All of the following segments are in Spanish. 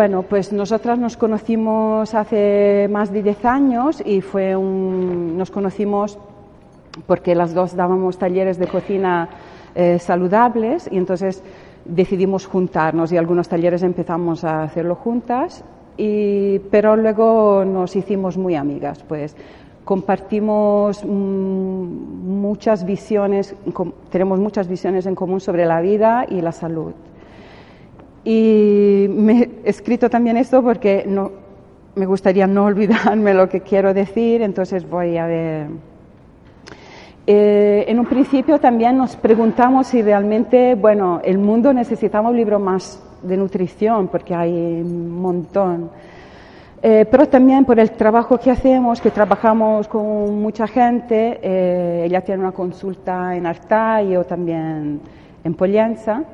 Bueno, pues nosotras nos conocimos hace más de 10 años y fue un, nos conocimos porque las dos dábamos talleres de cocina eh, saludables y entonces decidimos juntarnos y algunos talleres empezamos a hacerlo juntas, y, pero luego nos hicimos muy amigas, pues compartimos mm, muchas visiones, tenemos muchas visiones en común sobre la vida y la salud. Y me he escrito también esto porque no, me gustaría no olvidarme lo que quiero decir, entonces voy a ver. Eh, en un principio también nos preguntamos si realmente, bueno, el mundo necesitaba un libro más de nutrición, porque hay un montón. Eh, pero también por el trabajo que hacemos, que trabajamos con mucha gente, eh, ella tiene una consulta en Artay o también en Pollenza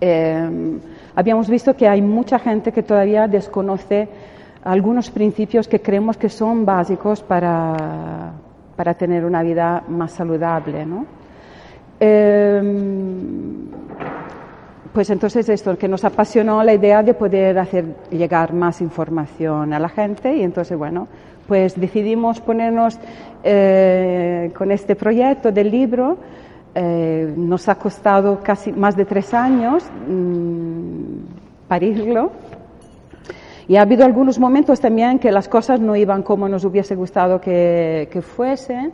eh, habíamos visto que hay mucha gente que todavía desconoce algunos principios que creemos que son básicos para, para tener una vida más saludable. ¿no? Eh, pues entonces esto, que nos apasionó la idea de poder hacer llegar más información a la gente y entonces bueno, pues decidimos ponernos eh, con este proyecto del libro eh, nos ha costado casi más de tres años mmm, parirlo. Y ha habido algunos momentos también que las cosas no iban como nos hubiese gustado que, que fuesen.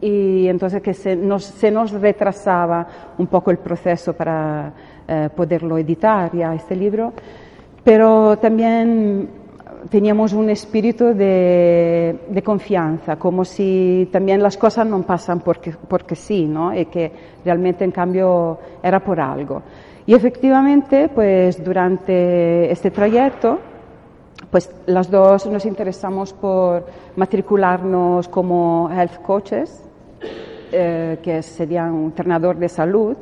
Y entonces que se nos, se nos, retrasaba un poco el proceso para eh, poderlo editar ya este libro. Pero también teníamos un espíritu de, de, confianza, como si también las cosas no pasan porque, porque sí, ¿no? Y que realmente en cambio era por algo. Y efectivamente, pues durante este trayecto, pues las dos nos interesamos por matricularnos como health coaches, eh, que sería un entrenador de salud,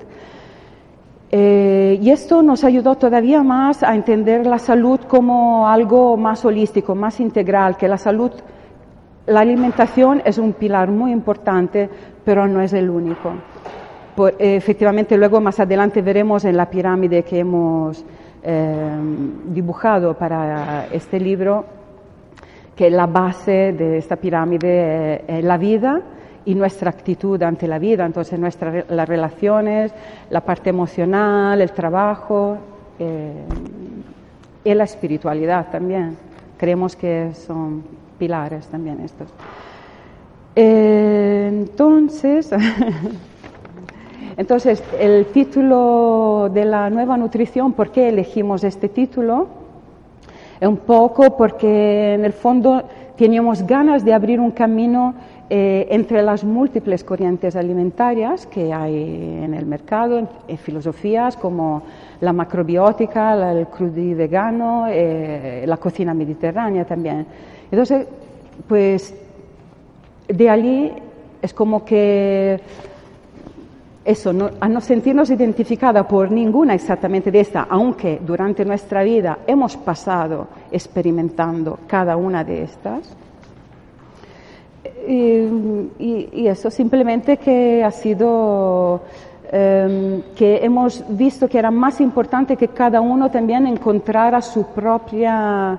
eh, y esto nos ayudó todavía más a entender la salud como algo más holístico, más integral, que la salud, la alimentación es un pilar muy importante, pero no es el único. Por, eh, efectivamente, luego más adelante veremos en la pirámide que hemos eh, dibujado para este libro que la base de esta pirámide es la vida, y nuestra actitud ante la vida, entonces nuestras las relaciones, la parte emocional, el trabajo eh, y la espiritualidad también. Creemos que son pilares también estos. Eh, entonces, entonces, el título de la nueva nutrición, ¿por qué elegimos este título? Es un poco porque en el fondo teníamos ganas de abrir un camino eh, entre las múltiples corrientes alimentarias que hay en el mercado, en, filosofías como la macrobiótica, el crudí vegano, eh, la cocina mediterránea también. Entonces, pues de allí es como que eso, no, a no sentirnos identificada por ninguna exactamente de esta, aunque durante nuestra vida hemos pasado experimentando cada una de estas, y, eso simplemente que ha sido eh, que hemos visto que era más importante que cada uno también encontrara su propia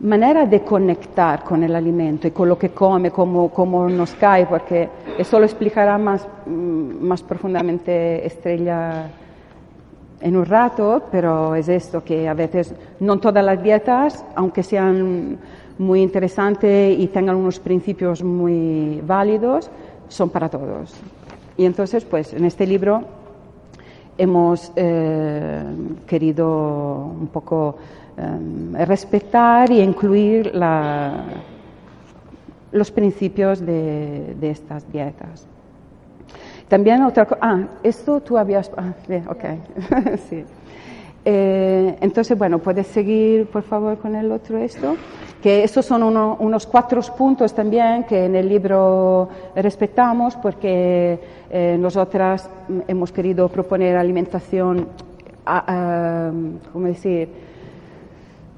manera de conectar con el alimento y con lo que come, cómo, cómo nos cae, porque eso lo explicará más, mm, más profundamente Estrella en un rato, pero es esto que a veces no todas las dietas, aunque sean muy interesantes y tengan unos principios muy válidos, son para todos. Y entonces, pues en este libro hemos eh, querido un poco eh, respetar y incluir los principios de, estas dietas. También otra cosa, ah, esto tú habías, ah, ok, sí. Eh, entonces, bueno, puedes seguir, por favor, con el otro esto. Que estos son unos cuatro puntos también que en el libro respetamos porque eh, nosotras hemos querido proponer alimentación, ¿cómo decir?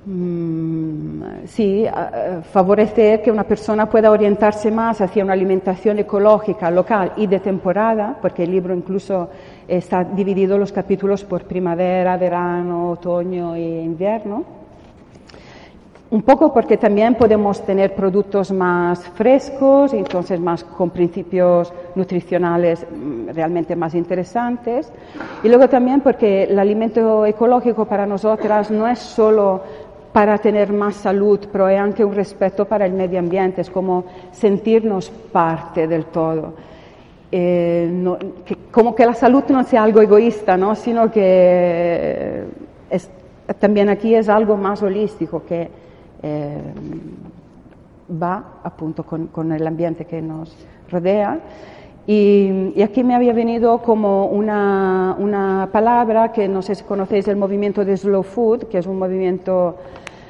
Mm, sí, favorecer que una persona pueda orientarse más hacia una alimentación ecológica, local y de temporada, porque el libro incluso está dividido los capítulos por primavera, verano, otoño e invierno. Un poco porque también podemos tener productos más frescos, entonces más con principios nutricionales mm, realmente más interesantes. Y luego también porque el alimento ecológico para nosotras no es solo para tener más salud, pero hay anche un respeto para el medio ambiente, es como sentirnos parte del todo. Eh, como que la salud no sea algo egoísta, ¿no? sino que es, también aquí es algo más holístico que eh, va appunto con, con, el ambiente que nos rodea. Y, y, aquí me había venido como una, una palabra que no sé si conocéis, el movimiento de Slow Food, que es un movimiento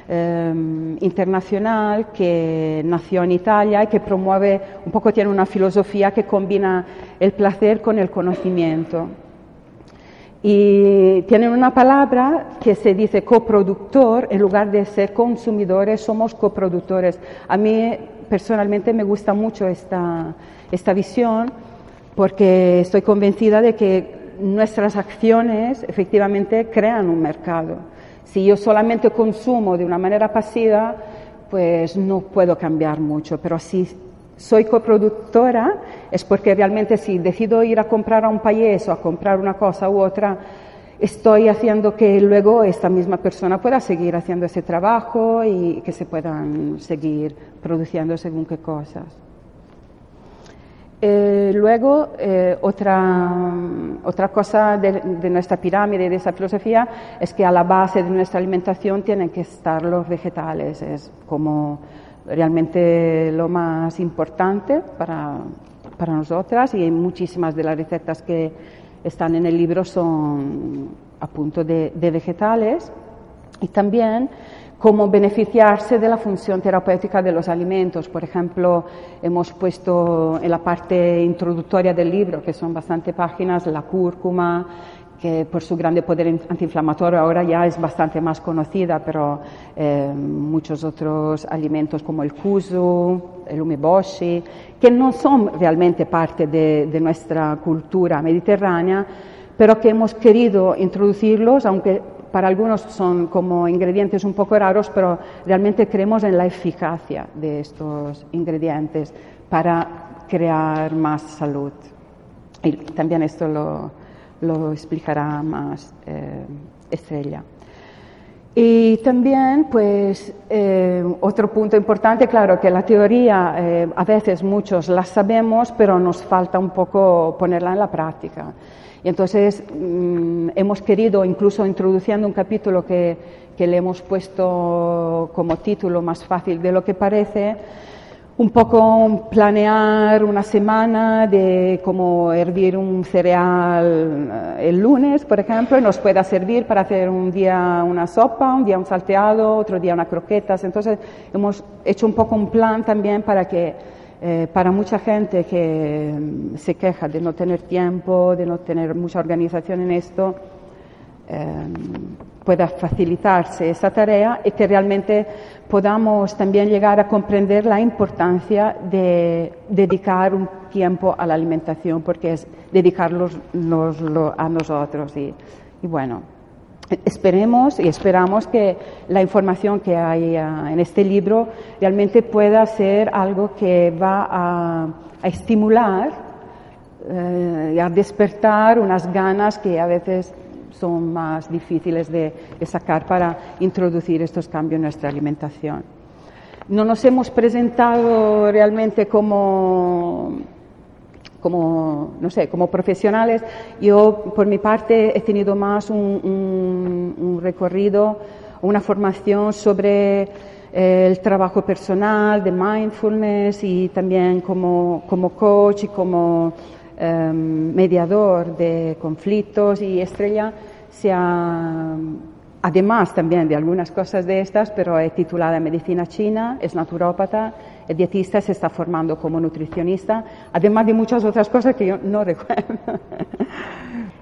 Em, internacional que nació en Italia y que promueve, un poco tiene una filosofía que combina el placer con el conocimiento. Y tienen una palabra que se dice coproductor, en lugar de ser consumidores, somos coproductores. A mí personalmente me gusta mucho esta, esta visión porque estoy convencida de que nuestras acciones efectivamente crean un mercado si yo solamente consumo de una manera pasiva, pues no puedo cambiar mucho, pero si soy coproductora es porque realmente si decido ir a comprar a un país o a comprar una cosa u otra, estoy haciendo que luego esta misma persona pueda seguir haciendo ese trabajo y que se puedan seguir produciendo según qué cosas. Eh, luego, eh, otra, otra, cosa de, de, nuestra pirámide, de esa filosofía, es que a la base de nuestra alimentación tienen que estar los vegetales. Es como realmente lo más importante para, para nosotras y muchísimas de las recetas que están en el libro son a punto de, de vegetales. Y también cómo beneficiarse de la función terapéutica de los alimentos. Por ejemplo, hemos puesto en la parte introductoria del libro, que son bastante páginas, la cúrcuma, que por su grande poder antiinflamatorio ahora ya es bastante más conocida, pero eh, muchos otros alimentos como el kuzu, el umeboshi, que no son realmente parte de, de nuestra cultura mediterránea, pero que hemos querido introducirlos, aunque para algunos son como ingredientes un poco raros, pero realmente creemos en la eficacia de estos ingredientes para crear más salud. Y también esto lo, lo explicará más eh, Estrella. Y también, pues, eh, otro punto importante, claro, que la teoría eh, a veces muchos la sabemos, pero nos falta un poco ponerla en la práctica. Y entonces mm, hemos querido, incluso introduciendo un capítulo que, que, le hemos puesto como título más fácil de lo que parece, un poco planear una semana de cómo hervir un cereal eh, el lunes, por ejemplo, y nos pueda servir para hacer un día una sopa, un día un salteado, otro día unas croquetas. Entonces hemos hecho un poco un plan también para que eh, para mucha gente que mm, se queja de no tener tiempo, de no tener mucha organización en esto, em, pueda facilitarse esa tarea y que realmente podamos también llegar a comprender la importancia de dedicar un tiempo a la alimentación, porque es dedicarlos a nosotros. Y, y bueno, esperemos y esperamos que la información que hay ah, en este libro realmente pueda ser algo que va a, estimular eh, y a despertar unas ganas que a veces son más difíciles de, sacar para introducir estos cambios en nuestra alimentación. No nos hemos presentado realmente como como, no sé, como profesionales, yo por mi parte he tenido más un, recorrido, una formación sobre eh, el trabajo personal, de mindfulness y también como, como coach y como em, mediador de conflictos. Y estrella se ha además también de algunas cosas de estas, pero es titulada Medicina China, es naturópata, es dietista, se está formando como nutricionista, además de muchas otras cosas que yo no recuerdo.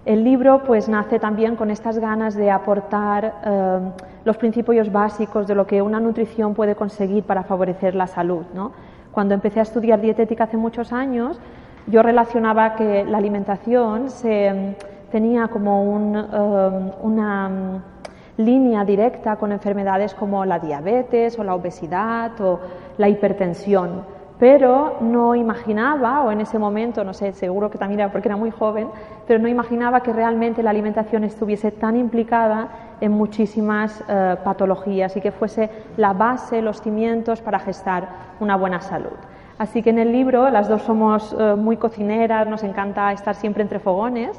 El libro pues nace también con estas ganas de aportar eh, los principios básicos de lo que una nutrición puede conseguir para favorecer la salud. ¿no? Cuando empecé a estudiar dietética hace muchos años, yo relacionaba que la alimentación se, tenía como un, eh, una línea directa con enfermedades como la diabetes o la obesidad o la hipertensión, pero no imaginaba, o en ese momento, no sé, seguro que también era porque era muy joven, pero no imaginaba que realmente la alimentación estuviese tan implicada en muchísimas eh, patologías y que fuese la base, los cimientos para gestar una buena salud. Así que en el libro las dos somos eh, muy cocineras, nos encanta estar siempre entre fogones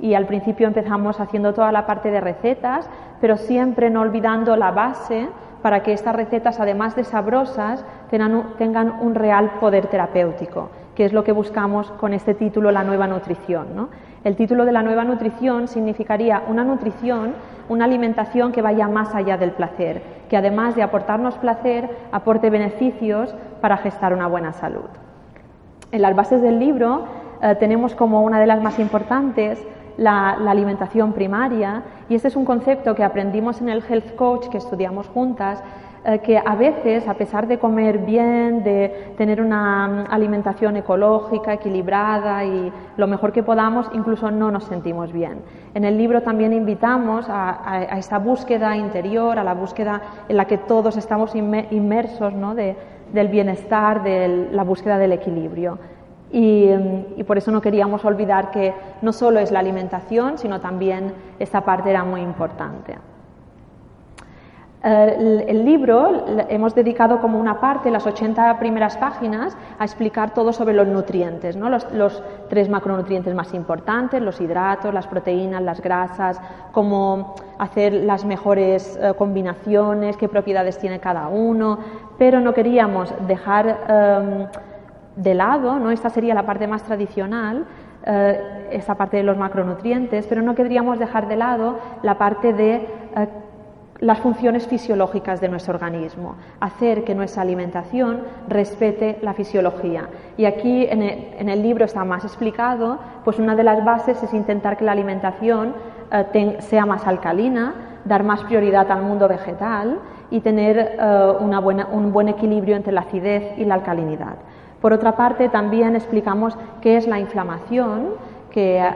y al principio empezamos haciendo toda la parte de recetas, pero siempre no olvidando la base para que estas recetas, además de sabrosas, tengan un, real poder terapéutico, que es lo que buscamos con este título, La nueva nutrición. El título de la nueva nutrición significaría una nutrición, una alimentación que vaya más allá del placer, que además de aportarnos placer, aporte beneficios para gestar una buena salud. En las bases del libro eh, tenemos como una de las más importantes la, alimentación primaria y este es un concepto que aprendimos en el Health Coach que estudiamos juntas eh, que a veces, a pesar de comer bien, de tener una mm, alimentación ecológica, equilibrada y lo mejor que podamos, incluso no nos sentimos bien. En el libro también invitamos a, esa búsqueda interior, a la búsqueda en la que todos estamos inmersos ¿no? del bienestar, de la búsqueda del equilibrio. Y, por eso no queríamos olvidar que no solo es la alimentación, sino también esta parte era muy importante. Eh, el, libro hemos dedicado como una parte, las 80 primeras páginas, a explicar todo sobre los nutrientes, ¿no? los, tres macronutrientes más importantes, los hidratos, las proteínas, las grasas, cómo hacer las mejores eh, combinaciones, qué propiedades tiene cada uno, pero no queríamos dejar... Em, de lado, ¿no? esta sería la parte más tradicional, eh, esta parte de los macronutrientes, pero no querríamos dejar de lado la parte de eh, las funciones fisiológicas de nuestro organismo, hacer que nuestra alimentación respete la fisiología. Y aquí en el, libro está más explicado, pues una de las bases es intentar que la alimentación eh, sea más alcalina, dar más prioridad al mundo vegetal y tener buena, un buen equilibrio entre la acidez y la alcalinidad. Por otra parte, también explicamos qué es la inflamación, que eh,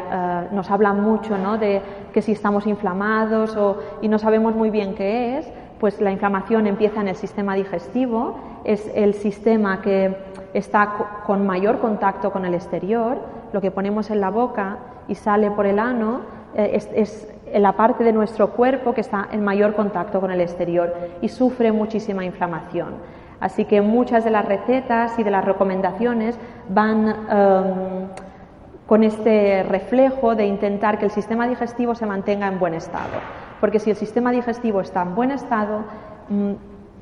nos habla mucho ¿no? de que si estamos inflamados y no sabemos muy bien qué es, pues la inflamación empieza en el sistema digestivo, es el sistema que está con mayor contacto con el exterior, lo que ponemos en la boca y sale por el ano eh, es la parte de nuestro cuerpo que está en mayor contacto con el exterior y sufre muchísima inflamación. Así que muchas de las recetas y de las recomendaciones van em, con este reflejo de intentar que el sistema digestivo se mantenga en buen estado. Porque si el sistema digestivo está en buen estado, mm,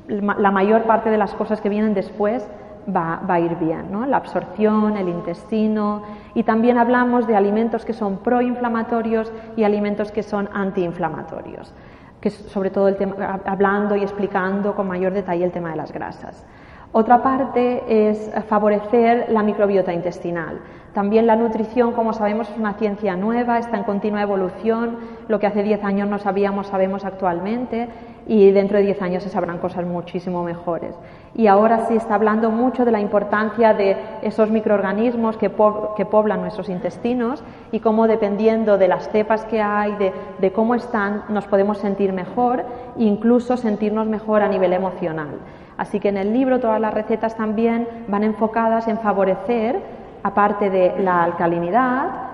la mayor parte de las cosas que vienen después va, a ir bien, ¿no? la absorción, el intestino y también hablamos de alimentos que son proinflamatorios y alimentos que son antiinflamatorios que es sobre todo el tema, hablando y explicando con mayor detalle el tema de las grasas. Otra parte es favorecer la microbiota intestinal. También la nutrición, como sabemos, es una ciencia nueva, está en continua evolución. Lo que hace 10 años no sabíamos, sabemos actualmente y dentro de 10 años se sabrán cosas muchísimo mejores. Y ahora sí está hablando mucho de la importancia de esos microorganismos que, poblan nuestros intestinos y cómo dependiendo de las cepas que hay, de, de cómo están, nos podemos sentir mejor e incluso sentirnos mejor a nivel emocional. Así que en el libro todas las recetas también van enfocadas en favorecer aparte de la alcalinidad,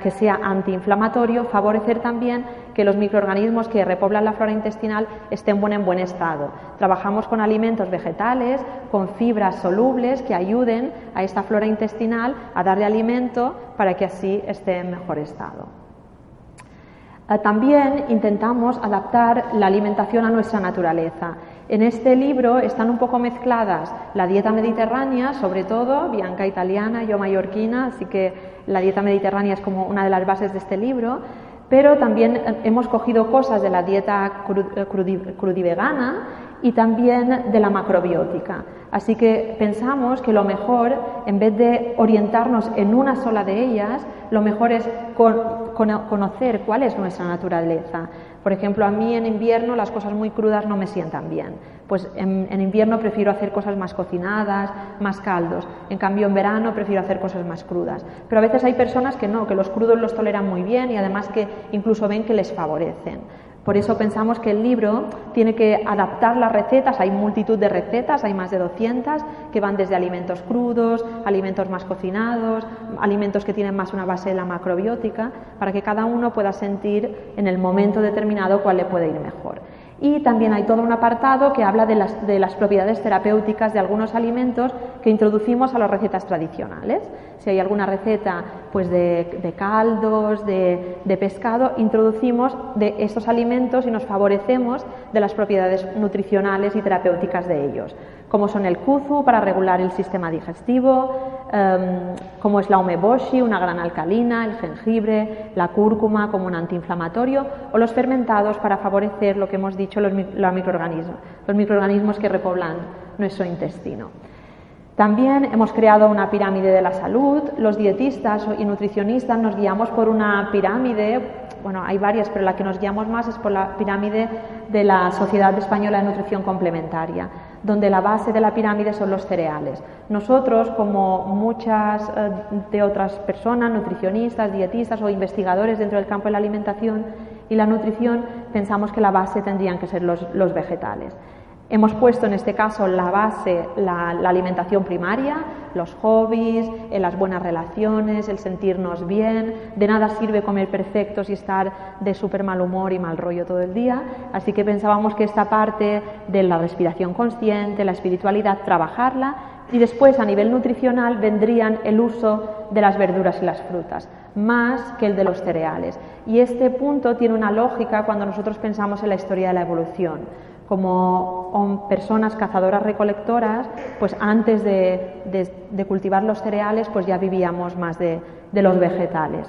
que sea antiinflamatorio, favorecer también que los microorganismos que repoblan la flora intestinal estén en buen estado. Trabajamos con alimentos vegetales, con fibras solubles que ayuden a esta flora intestinal a darle alimento para que así esté en mejor estado. Eh, también intentamos adaptar la alimentación a nuestra naturaleza en este libro están un poco mezcladas la dieta mediterránea, sobre todo, Bianca italiana, yo mallorquina, así que la dieta mediterránea es como una de las bases de este libro, pero también hemos cogido cosas de la dieta crudivegana y también de la macrobiótica. Así que pensamos que lo mejor, en vez de orientarnos en una sola de ellas, lo mejor es conocer cuál es nuestra naturaleza. Por ejemplo, a mí en invierno las cosas muy crudas no me sientan bien. Pues en, invierno prefiero hacer cosas más cocinadas, más caldos. En cambio, en verano prefiero hacer cosas más crudas. Pero a veces hay personas que no, que los crudos los toleran muy bien y además que incluso ven que les favorecen. Por eso pensamos que el libro tiene que adaptar las recetas, hay multitud de recetas, hay más de 200, que van desde alimentos crudos, alimentos más cocinados, alimentos que tienen más una base de la macrobiótica, para que cada uno pueda sentir en el momento determinado cuál le puede ir mejor. Y también hay todo un apartado que habla de las, propiedades terapéuticas de algunos alimentos que introducimos a las recetas tradicionales. Si hay alguna receta pues de, caldos, de, de, pescado, introducimos de estos alimentos y nos favorecemos de las propiedades nutricionales y terapéuticas de ellos como son el kuzu para regular el sistema digestivo, em, como es la umeboshi, una gran alcalina, el jengibre, la cúrcuma como un antiinflamatorio, o los fermentados para favorecer lo que hemos dicho, los, microorganismos, los microorganismos que repoblan nuestro intestino. También hemos creado una pirámide de la salud. Los dietistas y nutricionistas nos guiamos por una pirámide, bueno, hay varias, pero la que nos guiamos más es por la pirámide de la Sociedad Española de Nutrición Complementaria donde la base de la pirámide son los cereales. Nosotros, como muchas eh, de otras personas, nutricionistas, dietistas o investigadores dentro del campo de la alimentación y la nutrición, pensamos que la base tendrían que ser los vegetales. Hemos puesto en este caso la base, la, alimentación primaria, los hobbies, eh, las buenas relaciones, el sentirnos bien. De nada sirve comer perfectos y estar de súper mal humor y mal rollo todo el día. Así que pensábamos que esta parte de la respiración consciente, la espiritualidad, trabajarla y después a nivel nutricional vendrían el uso de las verduras y las frutas, más que el de los cereales. Y este punto tiene una lógica cuando nosotros pensamos en la historia de la evolución como personas cazadoras recolectoras, pues antes de, cultivar los cereales, pues ya vivíamos más de, los vegetales.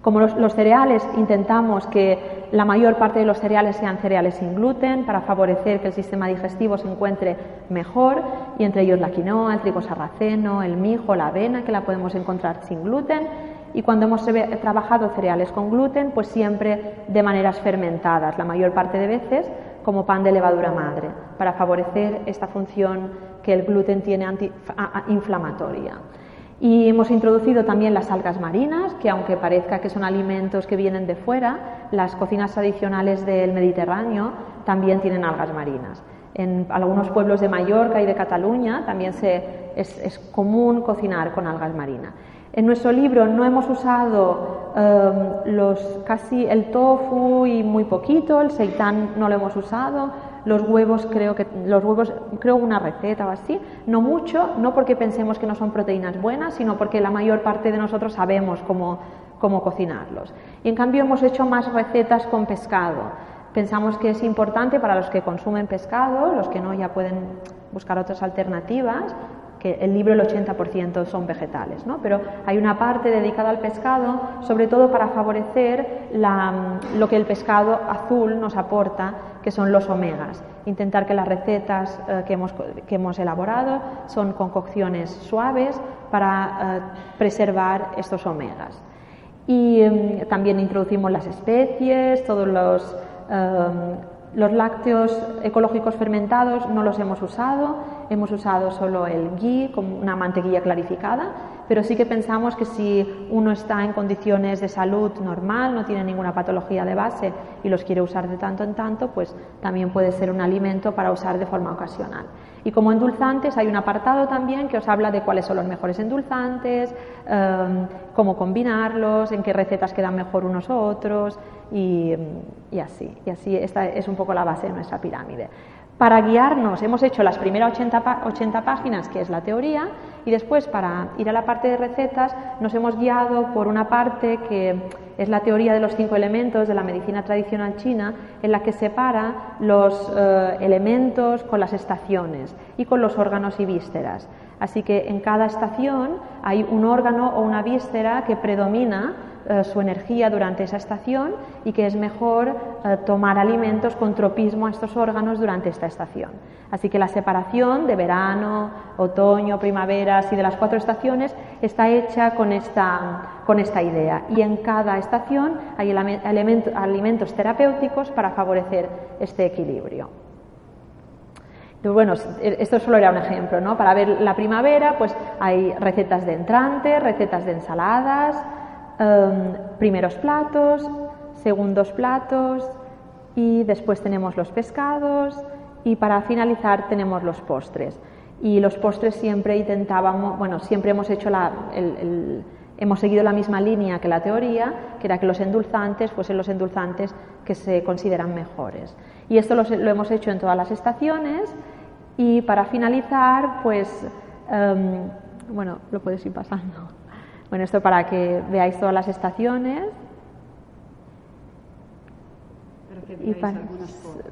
Como los, cereales, intentamos que la mayor parte de los cereales sean cereales sin gluten para favorecer que el sistema digestivo se encuentre mejor, y entre ellos la quinoa, el trigo sarraceno, el mijo, la avena, que la podemos encontrar sin gluten. Y cuando hemos trabajado cereales con gluten, pues siempre de maneras fermentadas, la mayor parte de veces, como pan de levadura madre, para favorecer esta función que el gluten tiene antiinflamatoria. Y hemos introducido también las algas marinas, que aunque parezca que son alimentos que vienen de fuera, las cocinas tradicionales del Mediterráneo también tienen algas marinas. En algunos pueblos de Mallorca y de Cataluña también es común cocinar con algas marinas. En nuestro libro no hemos usado em, casi el tofu y muy poquito, el seitán no lo hemos usado, los huevos creo que los huevos creo una receta o así, no mucho, no porque pensemos que no son proteínas buenas, sino porque la mayor parte de nosotros sabemos cómo, cómo cocinarlos. Y en cambio hemos hecho más recetas con pescado. Pensamos que es importante para los que consumen pescado, los que no ya pueden buscar otras alternativas, que el libro el 80% son vegetales, ¿no? pero hay una parte dedicada al pescado, sobre todo para favorecer lo que el pescado azul nos aporta, que son los omegas. Intentar que las recetas eh, que, hemos, que, hemos, elaborado son concocciones suaves para eh, preservar estos omegas. Y em, también introducimos las especies, todos los em, los lácteos ecológicos fermentados no los hemos usado, hemos usado solo el ghee como una mantequilla clarificada, pero sí que pensamos que si uno está en condiciones de salud normal, no tiene ninguna patología de base y los quiere usar de tanto en tanto, pues también puede ser un alimento para usar de forma ocasional. Y como endulzantes hay un apartado también que os habla de cuáles son los mejores endulzantes, em, cómo combinarlos, en qué recetas quedan mejor unos u otros y, así. Y así esta es un poco la base de nuestra pirámide. Para guiarnos hemos hecho las primeras 80, 80 páginas, que es la teoría, y después para ir a la parte de recetas nos hemos guiado por una parte que es la teoría de los cinco elementos de la medicina tradicional china, en la que separa los eh, elementos con las estaciones y con los órganos y vísceras. Así que en cada estación hay un órgano o una víscera que predomina eh, su energía durante esa estación y que es mejor eh, tomar alimentos con tropismo a estos órganos durante esta estación. Así que la separación de verano, otoño, primavera y de las cuatro estaciones está hecha con esta, con esta idea. Y en cada estación hay alimentos terapéuticos para favorecer este equilibrio. Bueno, esto solo era un ejemplo, ¿no? Para ver la primavera, pues hay recetas de entrantes, recetas de ensaladas, Em, primeros platos, segundos platos y después tenemos los pescados y para finalizar tenemos los postres. Y los postres siempre intentábamos, bueno, siempre hemos hecho la, hemos seguido la misma línea que la teoría, que era que los endulzantes fuesen los endulzantes que se consideran mejores. Y esto lo, hemos hecho en todas las estaciones y para finalizar, pues, em, bueno, lo puedes ir pasando. Bueno, esto para que veáis todas las estaciones. y para,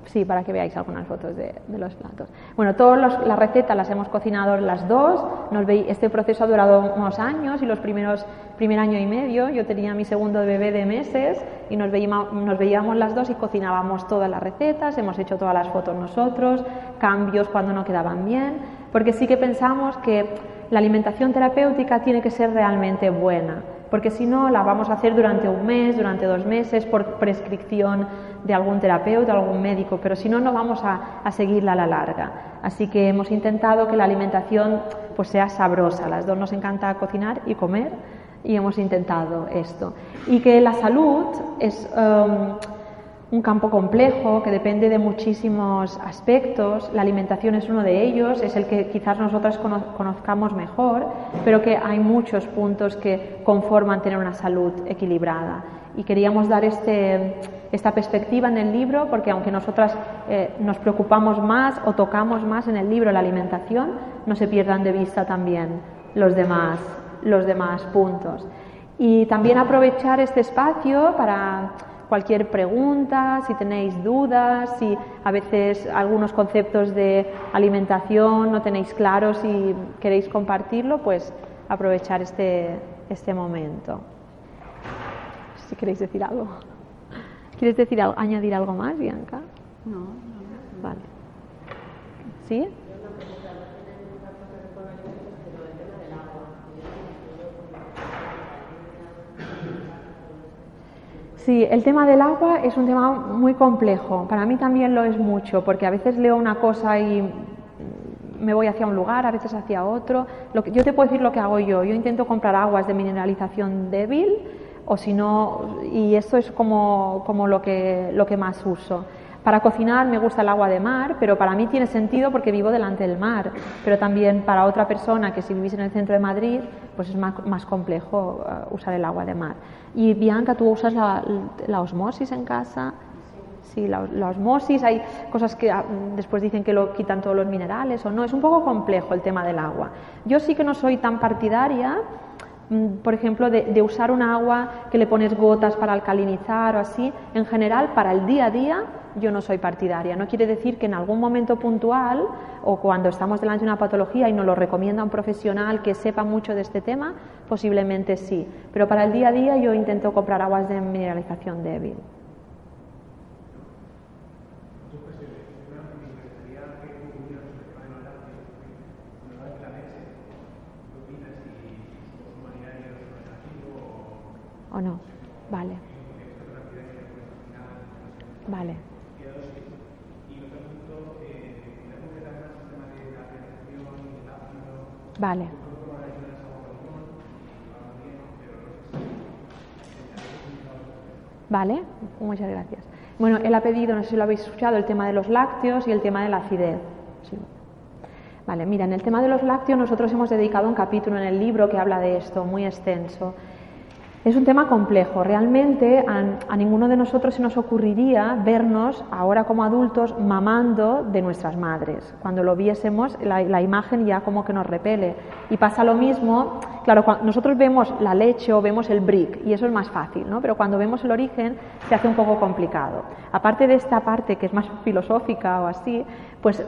sí, para que veáis algunas fotos de, los platos. Bueno, todas las recetas las hemos cocinado las dos. Nos este proceso ha durado unos años y los primeros primer año y medio yo tenía mi segundo bebé de meses y nos veíamos, nos veíamos las dos y cocinábamos todas las recetas. Hemos hecho todas las fotos nosotros, cambios cuando no quedaban bien, porque sí que pensamos que la alimentación terapéutica tiene que ser realmente buena, porque si no la vamos a hacer durante un mes, durante dos meses, por prescripción de algún terapeuta, algún médico, pero si no, no vamos a, seguirla a la larga. Así que hemos intentado que la alimentación pues, sea sabrosa. Las dos nos encanta cocinar y comer y hemos intentado esto. Y que la salud es... Um, un campo complejo que depende de muchísimos aspectos. La alimentación es uno de ellos, es el que quizás nosotras conozcamos mejor, pero que hay muchos puntos que conforman tener una salud equilibrada. Y queríamos dar este, esta perspectiva en el libro porque aunque nosotras eh, nos preocupamos más o tocamos más en el libro la alimentación, no se pierdan de vista también los demás, los demás puntos. Y también aprovechar este espacio para cualquier pregunta, si tenéis dudas, si a veces algunos conceptos de alimentación no tenéis claros y queréis compartirlo, pues aprovechar este, este momento. Si queréis decir algo. ¿Quieres decir añadir algo más, Bianca? No, no. Vale. ¿Sí? Sí, el tema del agua es un tema muy complejo. Para mí también lo es mucho, porque a veces leo una cosa y me voy hacia un lugar, a veces hacia otro. Lo que, yo te puedo decir lo que hago yo. Yo intento comprar aguas de mineralización débil, o si no, y esto es como, como lo, que, lo que más uso. Para cocinar me gusta el agua de mar, pero para mí tiene sentido porque vivo delante del mar. Pero también para otra persona que si vivís en el centro de Madrid, pues es más, complejo uh, usar el agua de mar. Y Bianca, ¿tú usas la, osmosis en casa? Sí, la, osmosis, hay cosas que ah, después dicen que lo quitan todos los minerales o no, es un poco complejo el tema del agua. Yo sí que no soy tan partidaria Mm, por ejemplo, de, usar un agua que le pones gotas para alcalinizar o así, en general para el día a día yo no soy partidaria. No quiere decir que en algún momento puntual o cuando estamos delante de una patología y nos lo recomienda un profesional que sepa mucho de este tema, posiblemente sí. Pero para el día a día yo intento comprar aguas de mineralización débil. ¿O no? Vale. Vale. Vale. Vale, muchas gracias. Bueno, él ha pedido, no sé si lo habéis escuchado, el tema de los lácteos y el tema de la acidez. Vale, mira, en el tema de los lácteos nosotros hemos dedicado un capítulo en el libro que habla de esto, muy extenso. Es un tema complejo. Realmente a, ninguno de nosotros se nos ocurriría vernos ahora como adultos mamando de nuestras madres. Cuando lo viésemos, la, imagen ya como que nos repele. Y pasa lo mismo, claro, cuando nosotros vemos la leche o vemos el brick, y eso es más fácil, ¿no? Pero cuando vemos el origen se hace un poco complicado. Aparte de esta parte que es más filosófica o así, pues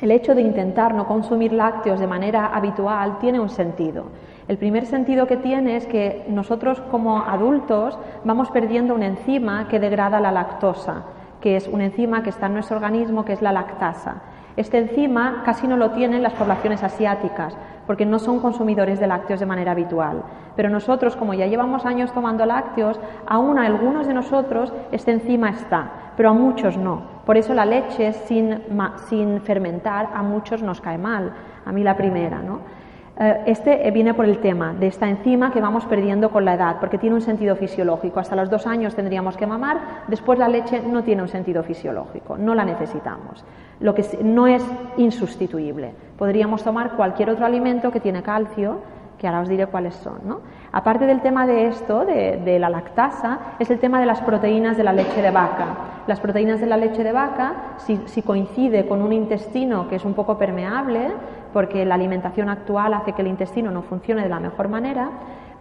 el hecho de intentar no consumir lácteos de manera habitual tiene un sentido. El primer sentido que tiene es que nosotros como adultos vamos perdiendo una enzima que degrada la lactosa, que es una enzima que está en nuestro organismo, que es la lactasa. Esta enzima casi no lo tienen las poblaciones asiáticas, porque no son consumidores de lácteos de manera habitual. Pero nosotros, como ya llevamos años tomando lácteos, aún a algunos de nosotros esta enzima está, pero a muchos no. Por eso la leche sin, sin fermentar a muchos nos cae mal, a mí la primera, ¿no? Eh, este eh, viene por el tema de esta enzima que vamos perdiendo con la edad, porque tiene un sentido fisiológico. Hasta los dos años tendríamos que mamar, después la leche no tiene un sentido fisiológico, no la necesitamos. Lo que no es insustituible. Podríamos tomar cualquier otro alimento que tiene calcio, que ahora os diré cuáles son. Aparte del tema de esto, de, la lactasa, es el tema de las proteínas de la leche de vaca. Las proteínas de la leche de vaca, si, coincide con un intestino que es un poco permeable, porque la alimentación actual hace que el intestino no funcione de la mejor manera,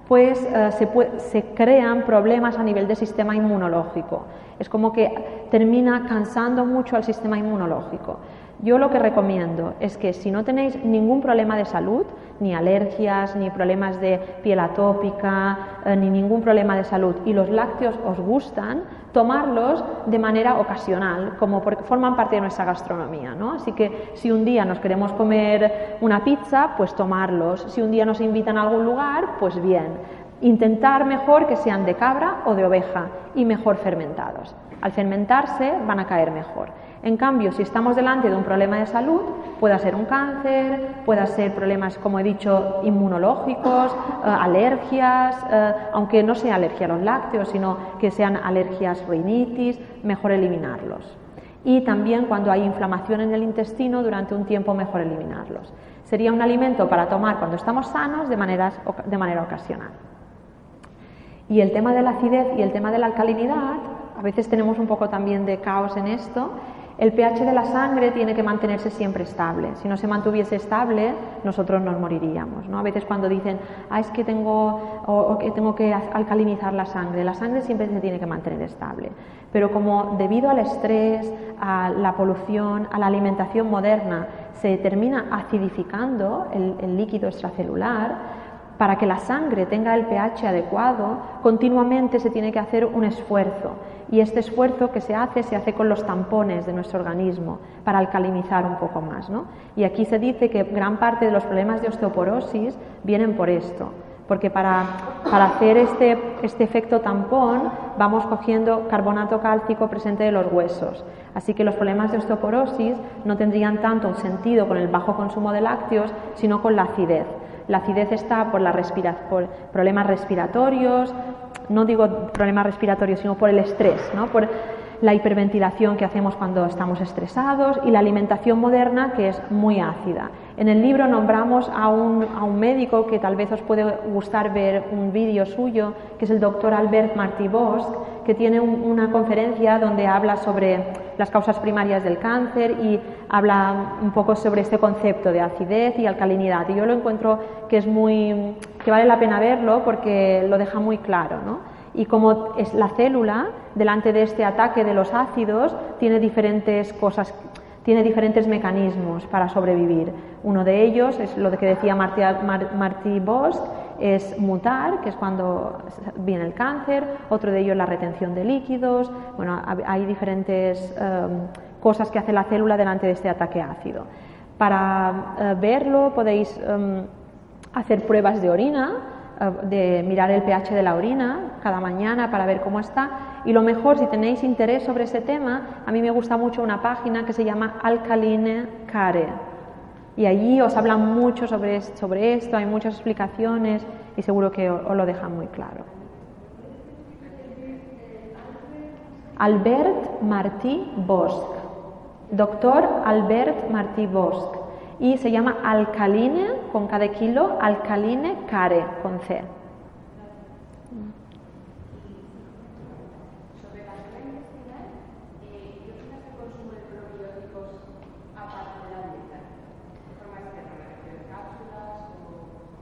pues eh, se, se, crean problemas a nivel del sistema inmunológico. Es como que termina cansando mucho al sistema inmunológico. Yo lo que recomiendo es que si no tenéis ningún problema de salud, ni alergias, ni problemas de piel atópica, eh, ni ningún problema de salud, y los lácteos os gustan, tomarlos de manera ocasional, como porque forman parte de nuestra gastronomía. ¿no? Así que si un día nos queremos comer una pizza, pues tomarlos. Si un día nos invitan a algún lugar, pues bien. Intentar mejor que sean de cabra o de oveja y mejor fermentados. Al fermentarse van a caer mejor. En cambio, si estamos delante de un problema de salud, pueda ser un cáncer, pueda ser problemas, como he dicho, inmunológicos, eh, alergias, eh, aunque no sea alergia a los lácteos, sino que sean alergias rinitis, mejor eliminarlos. Y también cuando hay inflamación en el intestino, durante un tiempo mejor eliminarlos. Sería un alimento para tomar cuando estamos sanos de, de manera ocasional. Y el tema de la acidez y el tema de la alcalinidad, a veces tenemos un poco también de caos en esto, el pH de la sangre tiene que mantenerse siempre estable. Si no se mantuviese estable, nosotros nos moriríamos. ¿no? A veces cuando dicen, ah, es que tengo, que tengo que alcalinizar la sangre, la sangre siempre se tiene que mantener estable. Pero como debido al estrés, a la polución, a la alimentación moderna, se termina acidificando el líquido extracelular, para que la sangre tenga el pH adecuado, continuamente se tiene que hacer un esfuerzo. Y este esfuerzo que se hace se hace con los tampones de nuestro organismo para alcalinizar un poco más. ¿no? Y aquí se dice que gran parte de los problemas de osteoporosis vienen por esto. Porque para, para hacer este, este efecto tampón vamos cogiendo carbonato cálcico presente de los huesos. Así que los problemas de osteoporosis no tendrían tanto un sentido con el bajo consumo de lácteos, sino con la acidez. La acidez está por, la por problemas respiratorios, no digo problemas respiratorios, sino por el estrés, ¿no? por la hiperventilación que hacemos cuando estamos estresados y la alimentación moderna que es muy ácida. En el libro nombramos a un, a un médico que tal vez os puede gustar ver un vídeo suyo, que es el doctor Albert Martí Bosch, que tiene una conferencia donde habla sobre las causas primarias del cáncer y habla un poco sobre este concepto de acidez y alcalinidad. Y yo lo encuentro que es muy que vale la pena verlo porque lo deja muy claro, ¿no? Y como es la célula delante de este ataque de los ácidos tiene diferentes cosas, tiene diferentes mecanismos para sobrevivir. Uno de ellos es lo que decía Martí, Martí Bosch, es mutar, que es cuando viene el cáncer, otro de ellos la retención de líquidos, bueno, hay diferentes em, cosas que hace la célula delante de este ataque ácido. Para eh, verlo podéis em, hacer pruebas de orina, eh, de mirar el pH de la orina cada mañana para ver cómo está. Y lo mejor, si tenéis interés sobre ese tema, a mí me gusta mucho una página que se llama Alkaline Care. Y allí os hablan mucho sobre, sobre esto, hay muchas explicaciones y seguro que os, lo dejan muy claro. Albert Martí Bosch, doctor Albert Martí Bosch y se llama alcaline con cada kilo, alcaline care con C.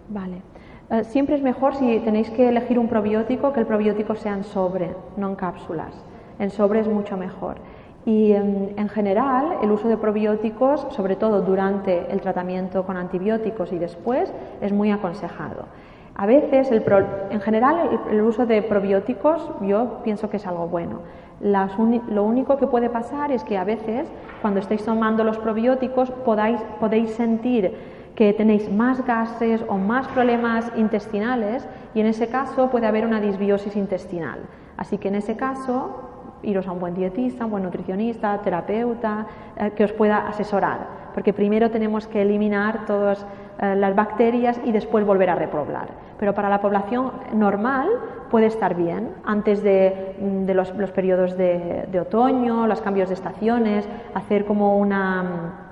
Vale. Eh, siempre es mejor si tenéis que elegir un probiótico que el probiótico sea en sobre, no en cápsulas. En sobre es mucho mejor. Y en, general, el uso de probióticos, sobre todo durante el tratamiento con antibióticos y después, es muy aconsejado. A veces, en general, el, uso de probióticos yo pienso que es algo bueno. lo único que puede pasar es que a veces, cuando estéis tomando los probióticos, podáis, podéis sentir que tenéis más gases o más problemas intestinales y en ese caso puede haber una disbiosis intestinal. Así que en ese caso iros a un buen dietista, un buen nutricionista, terapeuta, eh, que os pueda asesorar, porque primero tenemos que eliminar todas eh, las bacterias y después volver a repoblar. Pero para la población normal puede estar bien, antes de, mm, los, periodos de, otoño, los cambios de estaciones, hacer como una,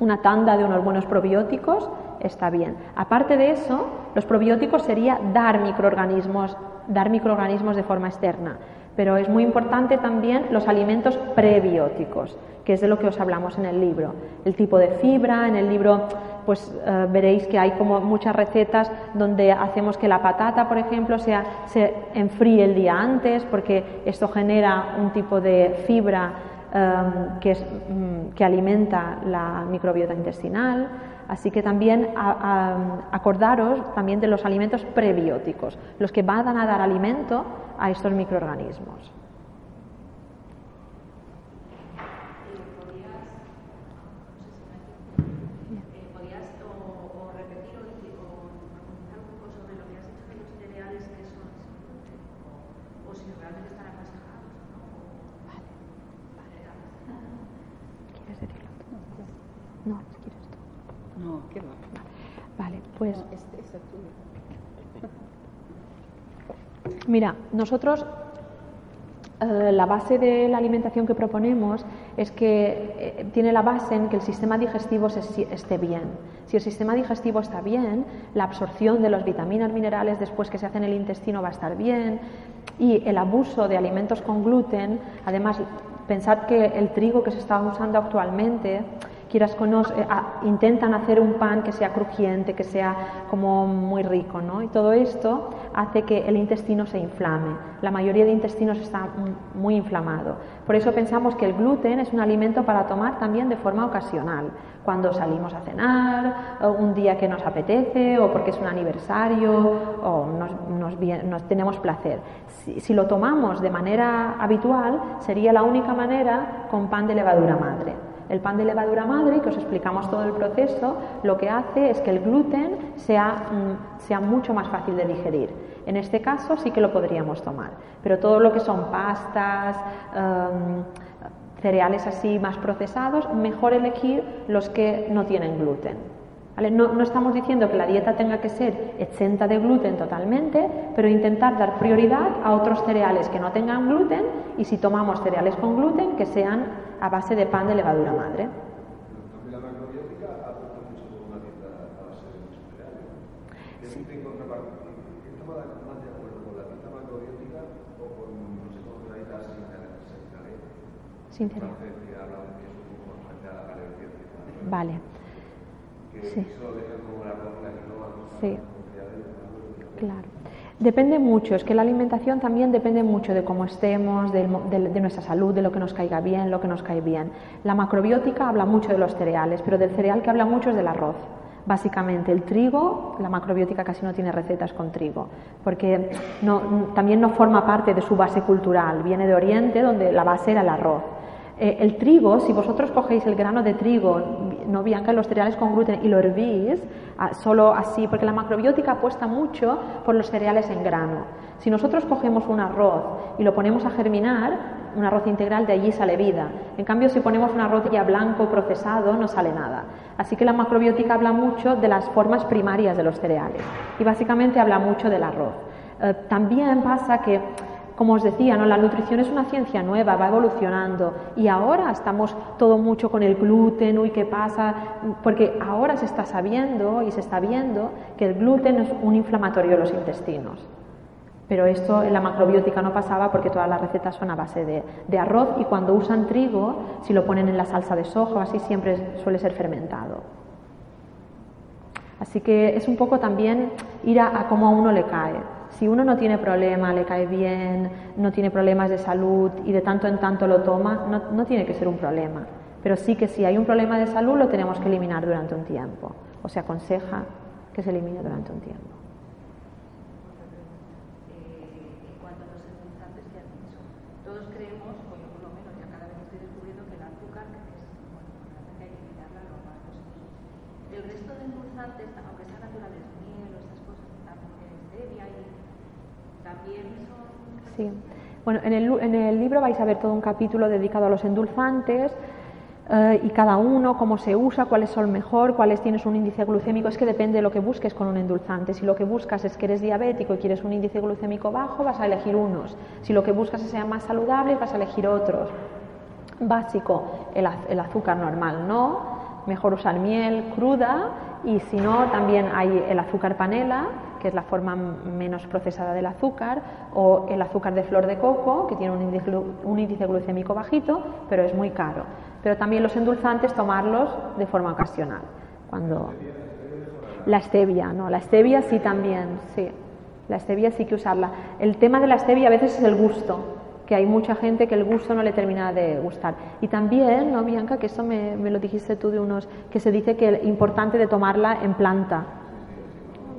una tanda de unos buenos probióticos está bien. Aparte de eso, los probióticos sería dar microorganismos, dar microorganismos de forma externa pero es muy importante también los alimentos prebióticos, que es de lo que os hablamos en el libro. El tipo de fibra, en el libro pues eh, veréis que hay como muchas recetas donde hacemos que la patata, por ejemplo, sea, se enfríe el día antes, porque esto genera un tipo de fibra em, que, mm, que alimenta la microbiota intestinal. Así que también acordaros también de los alimentos prebióticos, los que van a dar alimento a estos microorganismos. Vale, pues. Este Mira, nosotros eh, la base de la alimentación que proponemos es que eh, tiene la base en que el sistema digestivo esté bien. Si el sistema digestivo está bien, la absorción de las vitaminas, minerales después que se hace en el intestino va a estar bien y el abuso de alimentos con gluten, además pensad que el trigo que se está usando actualmente quieras eh, intentan hacer un pan que sea crujiente, que sea como muy rico, ¿no? Y todo esto hace que el intestino se inflame. La mayoría de intestinos está muy inflamado. Por eso pensamos que el gluten es un alimento para tomar también de forma ocasional, cuando salimos a cenar, un día que nos apetece, o porque es un aniversario, o nos, tenemos placer. Si lo tomamos de manera habitual, sería la única manera con pan de levadura madre. El pan de levadura madre, que os explicamos todo el proceso, lo que hace es que el gluten sea, mm, sea mucho más fácil de digerir. En este caso sí que lo podríamos tomar, pero todo lo que son pastas, em, cereales así más procesados, mejor elegir los que no tienen gluten. No, no, estamos diciendo que la dieta tenga que ser exenta de gluten totalmente, pero intentar dar prioridad a otros cereales que no tengan gluten y si tomamos cereales con gluten, que sean a base de pan de levadura madre. Sin cereal. Vale. Sí. Sí. Claro. Depende mucho, es que la alimentación también depende mucho de cómo estemos, de, nuestra salud, de lo que nos caiga bien, lo que nos cae bien. La macrobiótica habla mucho de los cereales, pero del cereal que habla mucho es del arroz. Básicamente el trigo, la macrobiótica casi no tiene recetas con trigo, porque también no forma parte de su base cultural, viene de Oriente donde la base era el arroz. Eh, el trigo, si vosotros cogéis el grano de trigo, no bianca, los cereales con gluten y lo hervís, ah, solo así, porque la macrobiótica apuesta mucho por los cereales en grano. Si nosotros cogemos un arroz y lo ponemos a germinar, un arroz integral de allí sale vida. En cambio, si ponemos un arroz ya blanco procesado, no sale nada. Así que la macrobiótica habla mucho de las formas primarias de los cereales y básicamente habla mucho del arroz. Eh, también pasa que como os decía, ¿no? la nutrición es una ciencia nueva, va evolucionando y ahora estamos todo mucho con el gluten, uy, ¿qué pasa? Porque ahora se está sabiendo y se está viendo que el gluten es un inflamatorio de los intestinos. Pero esto en la macrobiótica no pasaba porque todas las recetas son a base de, de arroz y cuando usan trigo, si lo ponen en la salsa de soja, así siempre suele ser fermentado. Así que es un poco también ir a cómo a uno le cae. Si uno no tiene problema, le cae bien, no tiene problemas de salud y de tanto en tanto lo toma, no, tiene que ser un problema. Pero sí que si hay un problema de salud lo tenemos que eliminar durante un tiempo. O se aconseja que se elimine durante un tiempo. Todos creemos, o yo por lo menos ya cada vez estoy descubriendo que el azúcar es, bueno, que hay que eliminarla lo más posible. El resto de endulzantes, aunque sean naturales, miel o estas cosas, también stevia y Sí. Bueno, en el, en el, libro vais a ver todo un capítulo dedicado a los endulzantes eh, y cada uno, cómo se usa, cuáles son mejor, cuáles tienes un índice glucémico. Es que depende de lo que busques con un endulzante. Si lo que buscas es que eres diabético y quieres un índice glucémico bajo, vas a elegir unos. Si lo que buscas es que sean más saludables, vas a elegir otros. Básico, el, el azúcar normal, no. Mejor usar miel cruda y si no, también hay el azúcar panela que es la forma menos procesada del azúcar, o el azúcar de flor de coco, que tiene un índice, glucémico bajito, pero es muy caro. Pero también los endulzantes tomarlos de forma ocasional. Cuando la stevia, no, la stevia sí también, sí. La stevia sí que usarla. El tema de la stevia a veces es el gusto, que hay mucha gente que el gusto no le termina de gustar. Y también, ¿no, Bianca? Que eso me, me lo dijiste tú de unos, que se dice que es importante de tomarla en planta,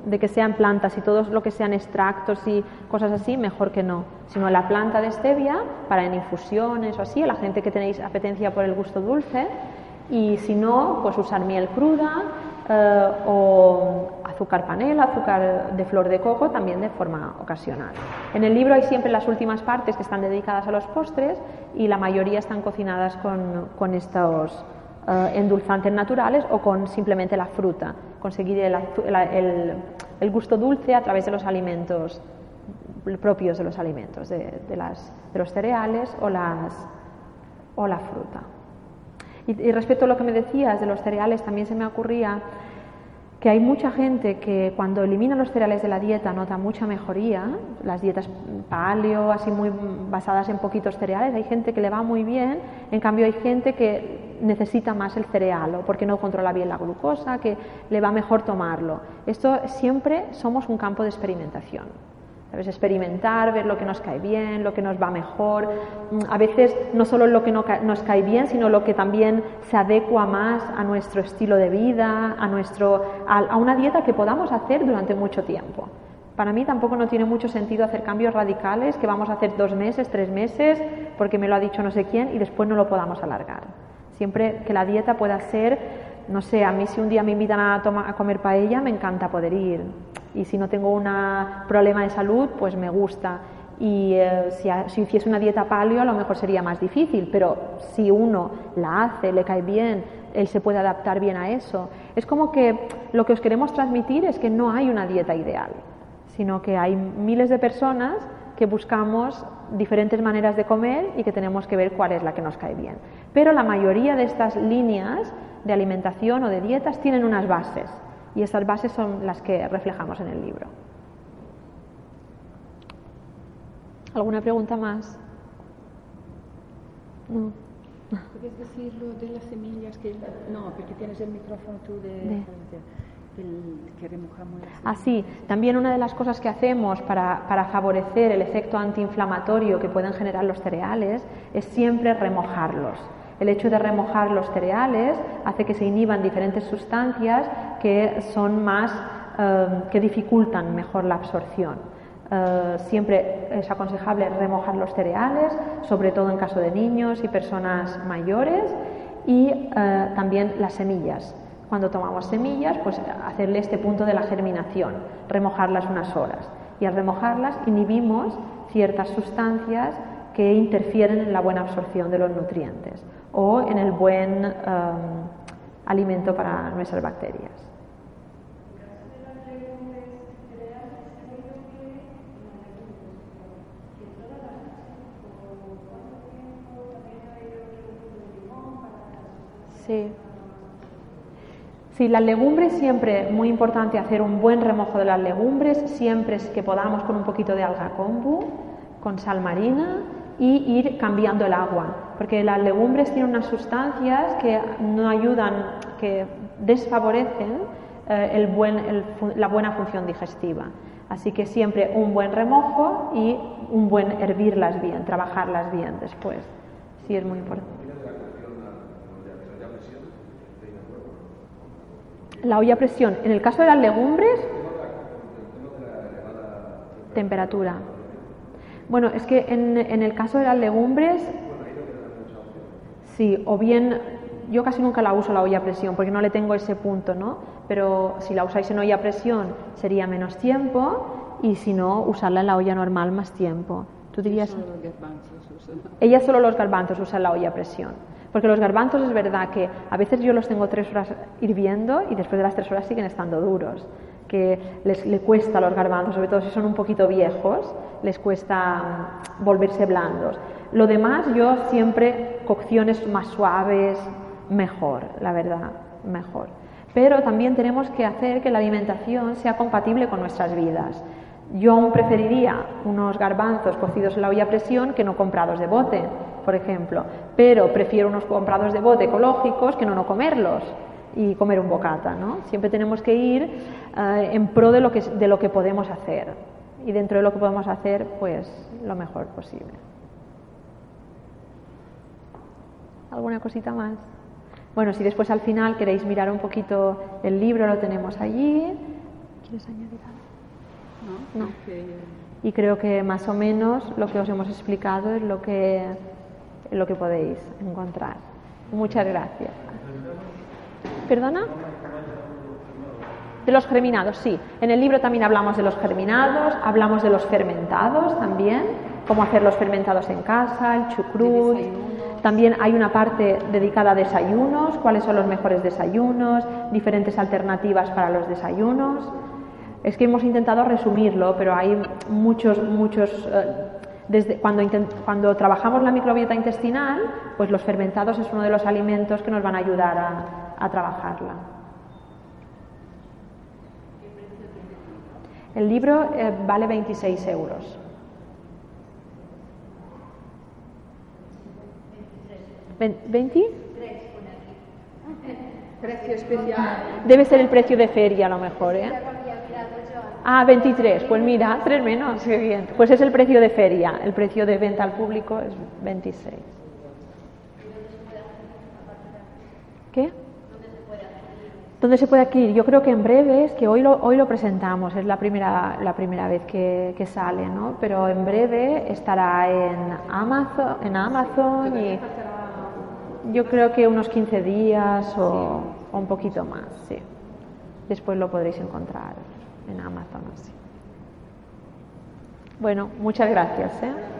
de que sean plantas y todo lo que sean extractos y cosas así, mejor que no. Sino la planta de stevia para en infusiones o así, a la gente que tenéis apetencia por el gusto dulce. Y si no, pues usar miel cruda eh, o azúcar panela, azúcar de flor de coco, también de forma ocasional. En el libro hay siempre las últimas partes que están dedicadas a los postres y la mayoría están cocinadas con, con estos eh, endulzantes naturales o con simplemente la fruta, conseguir el, gusto dulce a través de los alimentos propios de los alimentos, de, los cereales o, las, o la fruta. Y, y, respecto a lo que me decías de los cereales, también se me ocurría que hay mucha gente que cuando elimina los cereales de la dieta nota mucha mejoría, las dietas paleo, así muy basadas en poquitos cereales, hay gente que le va muy bien, en cambio hay gente que necesita más el cereal o porque no controla bien la glucosa, que le va mejor tomarlo. Esto siempre somos un campo de experimentación. ¿Sabes? Experimentar, ver lo que nos cae bien, lo que nos va mejor. A veces no solo lo que nos cae bien, sino lo que también se adecua más a nuestro estilo de vida, a, nuestro, a una dieta que podamos hacer durante mucho tiempo. Para mí tampoco no tiene mucho sentido hacer cambios radicales que vamos a hacer dos meses, tres meses, porque me lo ha dicho no sé quién y después no lo podamos alargar. Siempre que la dieta pueda ser, no sé, a mí si un día me invitan a, comer paella, me encanta poder ir y si no tengo un problema de salud, pues me gusta. Y eh, si, si, hiciese una dieta paleo, a lo mejor sería más difícil, pero si uno la hace, le cae bien, él se puede adaptar bien a eso. Es como que lo que os queremos transmitir es que no hay una dieta ideal, sino que hay miles de personas que buscamos diferentes maneras de comer y que tenemos que ver cuál es la que nos cae bien. Pero la mayoría de estas líneas de alimentación o de dietas tienen unas bases y esas bases son las que reflejamos en el libro. ¿Alguna pregunta más? No. ¿Puedes decir lo de las semillas que no, porque tienes el micrófono tú de, que remojamos Así, también una de las cosas que hacemos para, para favorecer el efecto antiinflamatorio que pueden generar los cereales es siempre remojarlos. El hecho de remojar los cereales hace que se inhiban diferentes sustancias que son más, eh, que dificultan mejor la absorción. Eh, siempre es aconsejable remojar los cereales, sobre todo en caso de niños y personas mayores, y eh, también las semillas. Cuando tomamos semillas, pues hacerle este punto de la germinación, remojarlas unas horas. Y al remojarlas inhibimos ciertas sustancias que interfieren en la buena absorción de los nutrientes o en el buen um, alimento para nuestras bacterias. Sí. Sí, las legumbres siempre muy importante hacer un buen remojo de las legumbres, siempre es que podamos con un poquito de alga kombu, con sal marina y ir cambiando el agua, porque las legumbres tienen unas sustancias que no ayudan, que desfavorecen eh, el buen, la buena función digestiva. Así que siempre un buen remojo y un buen hervirlas bien, trabajarlas bien después. Sí, es muy importante. La olla a presión, en el caso de las legumbres, temperatura. Bueno, es que en, el caso de las legumbres, sí, o bien yo casi nunca la uso la olla a presión porque no le tengo ese punto, ¿no? Pero si la usáis en olla a presión sería menos tiempo y si no, usarla en la olla normal más tiempo. ¿Tú dirías? Ella solo los garbanzos usa la olla a presión. Porque los garbanzos es verdad que a veces yo los tengo tres horas hirviendo y después de las tres horas siguen estando duros que les le cuesta los garbanzos, sobre todo si son un poquito viejos, les cuesta mm, volverse blandos. Lo demás, yo siempre cocciones más suaves, mejor, la verdad, mejor. Pero también tenemos que hacer que la alimentación sea compatible con nuestras vidas. Yo aún preferiría unos garbanzos cocidos en la olla a presión que no comprados de bote, por ejemplo, pero prefiero unos comprados de bote ecológicos que no no comerlos y comer un bocata, ¿no? Siempre tenemos que ir eh, en pro de lo, que, de lo que podemos hacer y dentro de lo que podemos hacer, pues lo mejor posible. ¿Alguna cosita más? Bueno, si después al final queréis mirar un poquito el libro, lo tenemos allí. ¿Quieres añadir algo? No. no. Y creo que más o menos lo que os hemos explicado es lo que, lo que podéis encontrar. Muchas gracias. ¿Perdona? De los germinados, sí. En el libro también hablamos de los germinados, hablamos de los fermentados también, cómo hacer los fermentados en casa, el chucrut. También hay una parte dedicada a desayunos, cuáles son los mejores desayunos, diferentes alternativas para los desayunos. Es que hemos intentado resumirlo, pero hay muchos, muchos. Eh, desde cuando, cuando trabajamos la microbiota intestinal, pues los fermentados es uno de los alimentos que nos van a ayudar a, a trabajarla. El libro eh, vale 26 euros. ¿20? Precio especial. Debe ser el precio de feria a lo mejor, ¿eh? Ah, 23. Pues mira, tres menos. bien. Pues es el precio de feria. El precio de venta al público es 26. ¿Qué? ¿Dónde se puede adquirir? Yo creo que en breve, es que hoy lo, hoy lo presentamos, es la primera, la primera vez que, que sale, ¿no? Pero en breve estará en Amazon, en Amazon y yo creo que unos 15 días o, o un poquito más, sí. Después lo podréis encontrar en Amazon así. Bueno, muchas gracias. ¿eh?